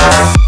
Thank